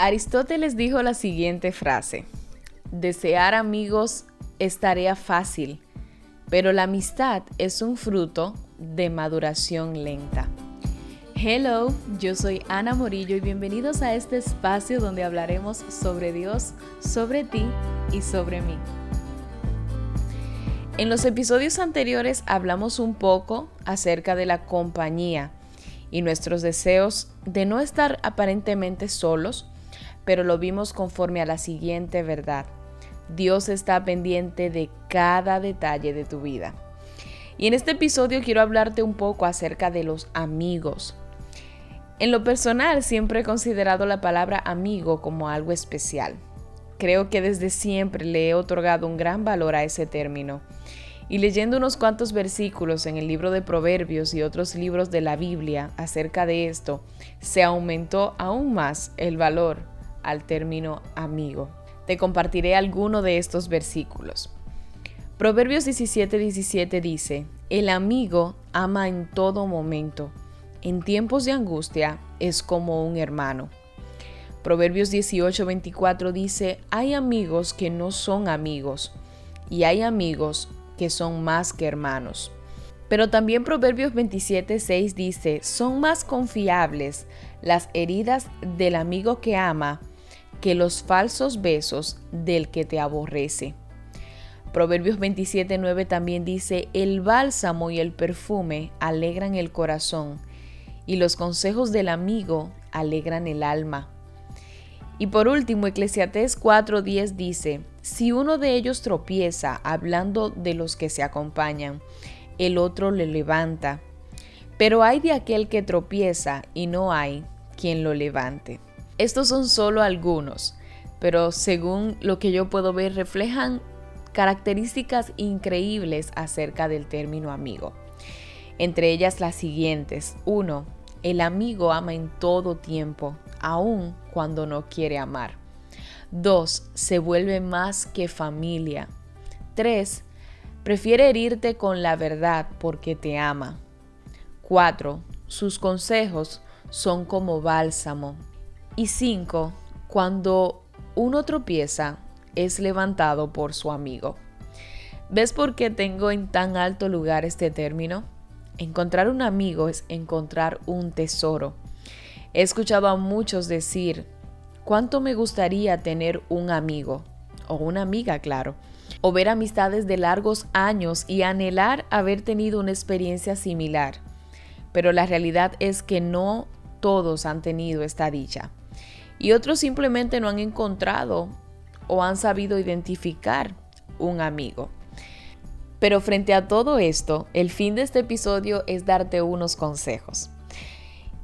Aristóteles dijo la siguiente frase, desear amigos es tarea fácil, pero la amistad es un fruto de maduración lenta. Hello, yo soy Ana Morillo y bienvenidos a este espacio donde hablaremos sobre Dios, sobre ti y sobre mí. En los episodios anteriores hablamos un poco acerca de la compañía y nuestros deseos de no estar aparentemente solos, pero lo vimos conforme a la siguiente verdad. Dios está pendiente de cada detalle de tu vida. Y en este episodio quiero hablarte un poco acerca de los amigos. En lo personal siempre he considerado la palabra amigo como algo especial. Creo que desde siempre le he otorgado un gran valor a ese término. Y leyendo unos cuantos versículos en el libro de Proverbios y otros libros de la Biblia acerca de esto, se aumentó aún más el valor al término amigo. Te compartiré alguno de estos versículos. Proverbios 17:17 17 dice, El amigo ama en todo momento. En tiempos de angustia es como un hermano. Proverbios 18:24 dice, Hay amigos que no son amigos y hay amigos que son más que hermanos. Pero también Proverbios 27:6 dice, son más confiables las heridas del amigo que ama que los falsos besos del que te aborrece. Proverbios 27:9 también dice, el bálsamo y el perfume alegran el corazón, y los consejos del amigo alegran el alma. Y por último, Eclesiastés 4:10 dice, si uno de ellos tropieza hablando de los que se acompañan, el otro le levanta. Pero hay de aquel que tropieza y no hay quien lo levante. Estos son solo algunos, pero según lo que yo puedo ver reflejan características increíbles acerca del término amigo. Entre ellas las siguientes. 1. El amigo ama en todo tiempo, aun cuando no quiere amar. 2. Se vuelve más que familia. 3. Prefiere herirte con la verdad porque te ama. 4. Sus consejos son como bálsamo y cinco, cuando uno tropieza, es levantado por su amigo. ¿Ves por qué tengo en tan alto lugar este término? Encontrar un amigo es encontrar un tesoro. He escuchado a muchos decir, ¿cuánto me gustaría tener un amigo? O una amiga, claro. O ver amistades de largos años y anhelar haber tenido una experiencia similar. Pero la realidad es que no todos han tenido esta dicha y otros simplemente no han encontrado o han sabido identificar un amigo. Pero frente a todo esto, el fin de este episodio es darte unos consejos.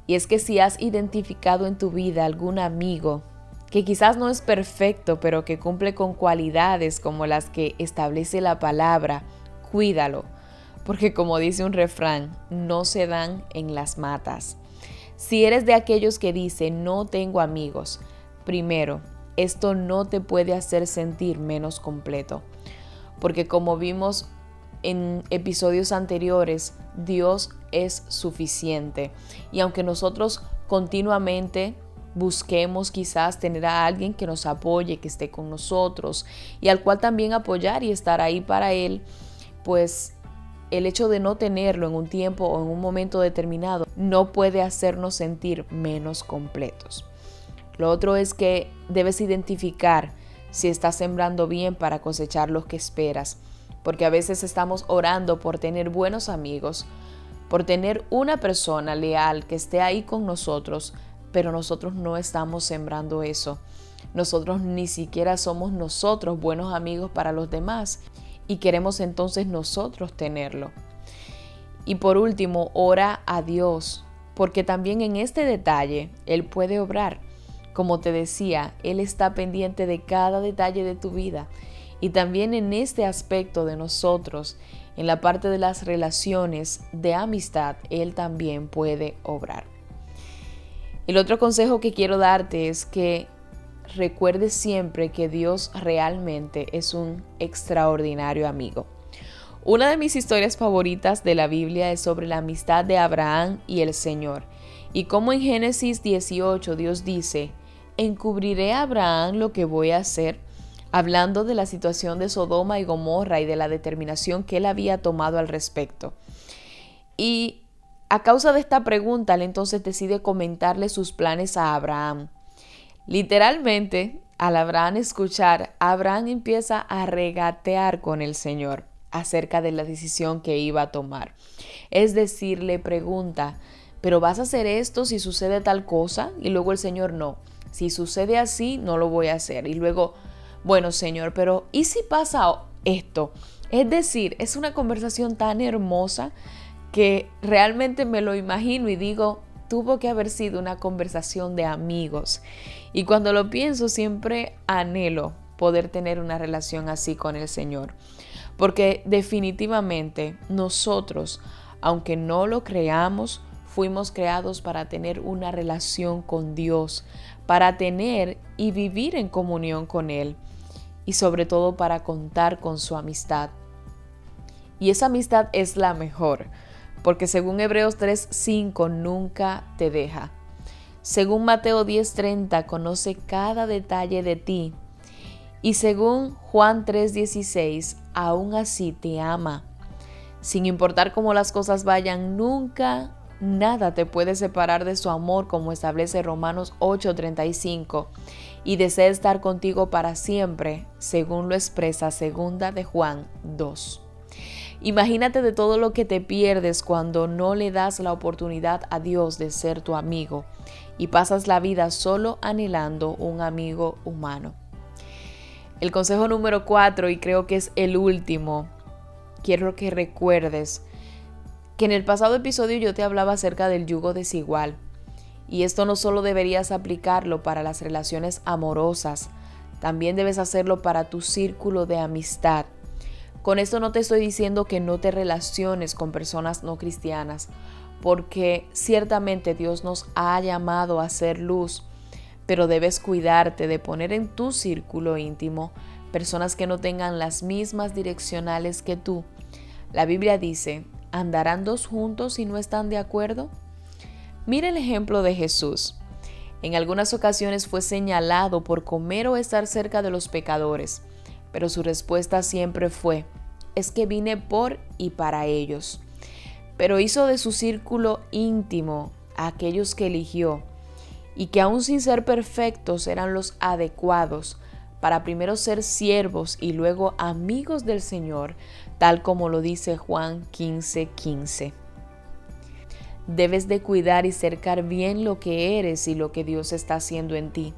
Y es que si has identificado en tu vida algún amigo que quizás no es perfecto, pero que cumple con cualidades como las que establece la palabra, cuídalo, porque como dice un refrán, no se dan en las matas. Si eres de aquellos que dicen no tengo amigos, primero, esto no te puede hacer sentir menos completo. Porque como vimos en episodios anteriores, Dios es suficiente. Y aunque nosotros continuamente busquemos quizás tener a alguien que nos apoye, que esté con nosotros y al cual también apoyar y estar ahí para Él, pues el hecho de no tenerlo en un tiempo o en un momento determinado no puede hacernos sentir menos completos. Lo otro es que debes identificar si estás sembrando bien para cosechar lo que esperas, porque a veces estamos orando por tener buenos amigos, por tener una persona leal que esté ahí con nosotros, pero nosotros no estamos sembrando eso. Nosotros ni siquiera somos nosotros buenos amigos para los demás y queremos entonces nosotros tenerlo. Y por último, ora a Dios, porque también en este detalle Él puede obrar. Como te decía, Él está pendiente de cada detalle de tu vida y también en este aspecto de nosotros, en la parte de las relaciones de amistad, Él también puede obrar. El otro consejo que quiero darte es que recuerde siempre que Dios realmente es un extraordinario amigo. Una de mis historias favoritas de la Biblia es sobre la amistad de Abraham y el Señor, y como en Génesis 18 Dios dice, ¿encubriré a Abraham lo que voy a hacer? Hablando de la situación de Sodoma y Gomorra y de la determinación que él había tomado al respecto. Y a causa de esta pregunta, él entonces decide comentarle sus planes a Abraham. Literalmente, al Abraham escuchar, Abraham empieza a regatear con el Señor acerca de la decisión que iba a tomar. Es decir, le pregunta, pero vas a hacer esto si sucede tal cosa? Y luego el Señor no. Si sucede así, no lo voy a hacer. Y luego, bueno, Señor, pero ¿y si pasa esto? Es decir, es una conversación tan hermosa que realmente me lo imagino y digo, tuvo que haber sido una conversación de amigos. Y cuando lo pienso, siempre anhelo poder tener una relación así con el Señor. Porque definitivamente nosotros, aunque no lo creamos, fuimos creados para tener una relación con Dios, para tener y vivir en comunión con Él y sobre todo para contar con su amistad. Y esa amistad es la mejor, porque según Hebreos 3:5 nunca te deja. Según Mateo 10:30 conoce cada detalle de ti. Y según Juan 3:16 aún así te ama. Sin importar cómo las cosas vayan, nunca nada te puede separar de su amor como establece Romanos 8:35 y desea estar contigo para siempre, según lo expresa segunda de Juan 2. Imagínate de todo lo que te pierdes cuando no le das la oportunidad a Dios de ser tu amigo y pasas la vida solo anhelando un amigo humano. El consejo número cuatro, y creo que es el último, quiero que recuerdes que en el pasado episodio yo te hablaba acerca del yugo desigual. Y esto no solo deberías aplicarlo para las relaciones amorosas, también debes hacerlo para tu círculo de amistad. Con esto no te estoy diciendo que no te relaciones con personas no cristianas, porque ciertamente Dios nos ha llamado a ser luz, pero debes cuidarte de poner en tu círculo íntimo personas que no tengan las mismas direccionales que tú. La Biblia dice, ¿andarán dos juntos si no están de acuerdo? Mira el ejemplo de Jesús. En algunas ocasiones fue señalado por comer o estar cerca de los pecadores pero su respuesta siempre fue, es que vine por y para ellos. Pero hizo de su círculo íntimo a aquellos que eligió y que aún sin ser perfectos eran los adecuados para primero ser siervos y luego amigos del Señor, tal como lo dice Juan 15:15. 15. Debes de cuidar y cercar bien lo que eres y lo que Dios está haciendo en ti.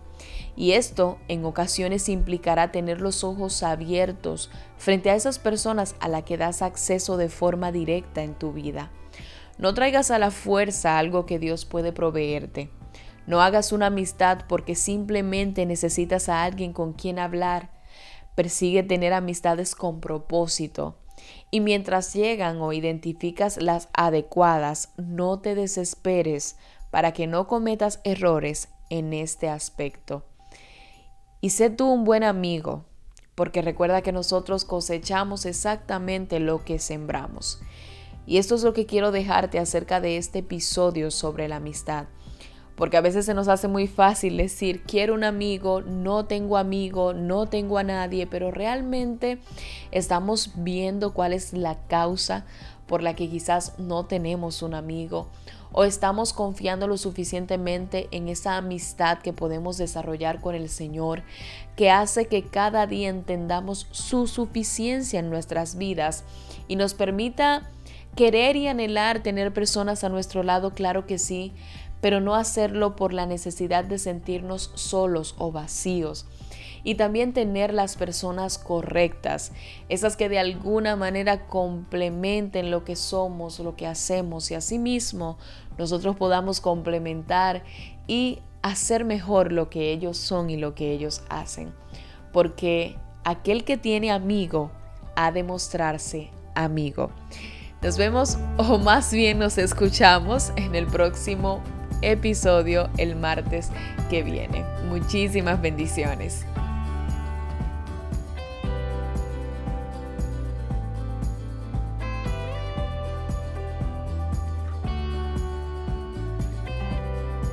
Y esto en ocasiones implicará tener los ojos abiertos frente a esas personas a las que das acceso de forma directa en tu vida. No traigas a la fuerza algo que Dios puede proveerte. No hagas una amistad porque simplemente necesitas a alguien con quien hablar. Persigue tener amistades con propósito. Y mientras llegan o identificas las adecuadas, no te desesperes para que no cometas errores en este aspecto. Y sé tú un buen amigo, porque recuerda que nosotros cosechamos exactamente lo que sembramos. Y esto es lo que quiero dejarte acerca de este episodio sobre la amistad. Porque a veces se nos hace muy fácil decir, quiero un amigo, no tengo amigo, no tengo a nadie, pero realmente estamos viendo cuál es la causa por la que quizás no tenemos un amigo o estamos confiando lo suficientemente en esa amistad que podemos desarrollar con el Señor, que hace que cada día entendamos su suficiencia en nuestras vidas y nos permita querer y anhelar tener personas a nuestro lado, claro que sí, pero no hacerlo por la necesidad de sentirnos solos o vacíos y también tener las personas correctas, esas que de alguna manera complementen lo que somos, lo que hacemos y asimismo nosotros podamos complementar y hacer mejor lo que ellos son y lo que ellos hacen. Porque aquel que tiene amigo ha de mostrarse amigo. Nos vemos o más bien nos escuchamos en el próximo episodio el martes que viene. Muchísimas bendiciones.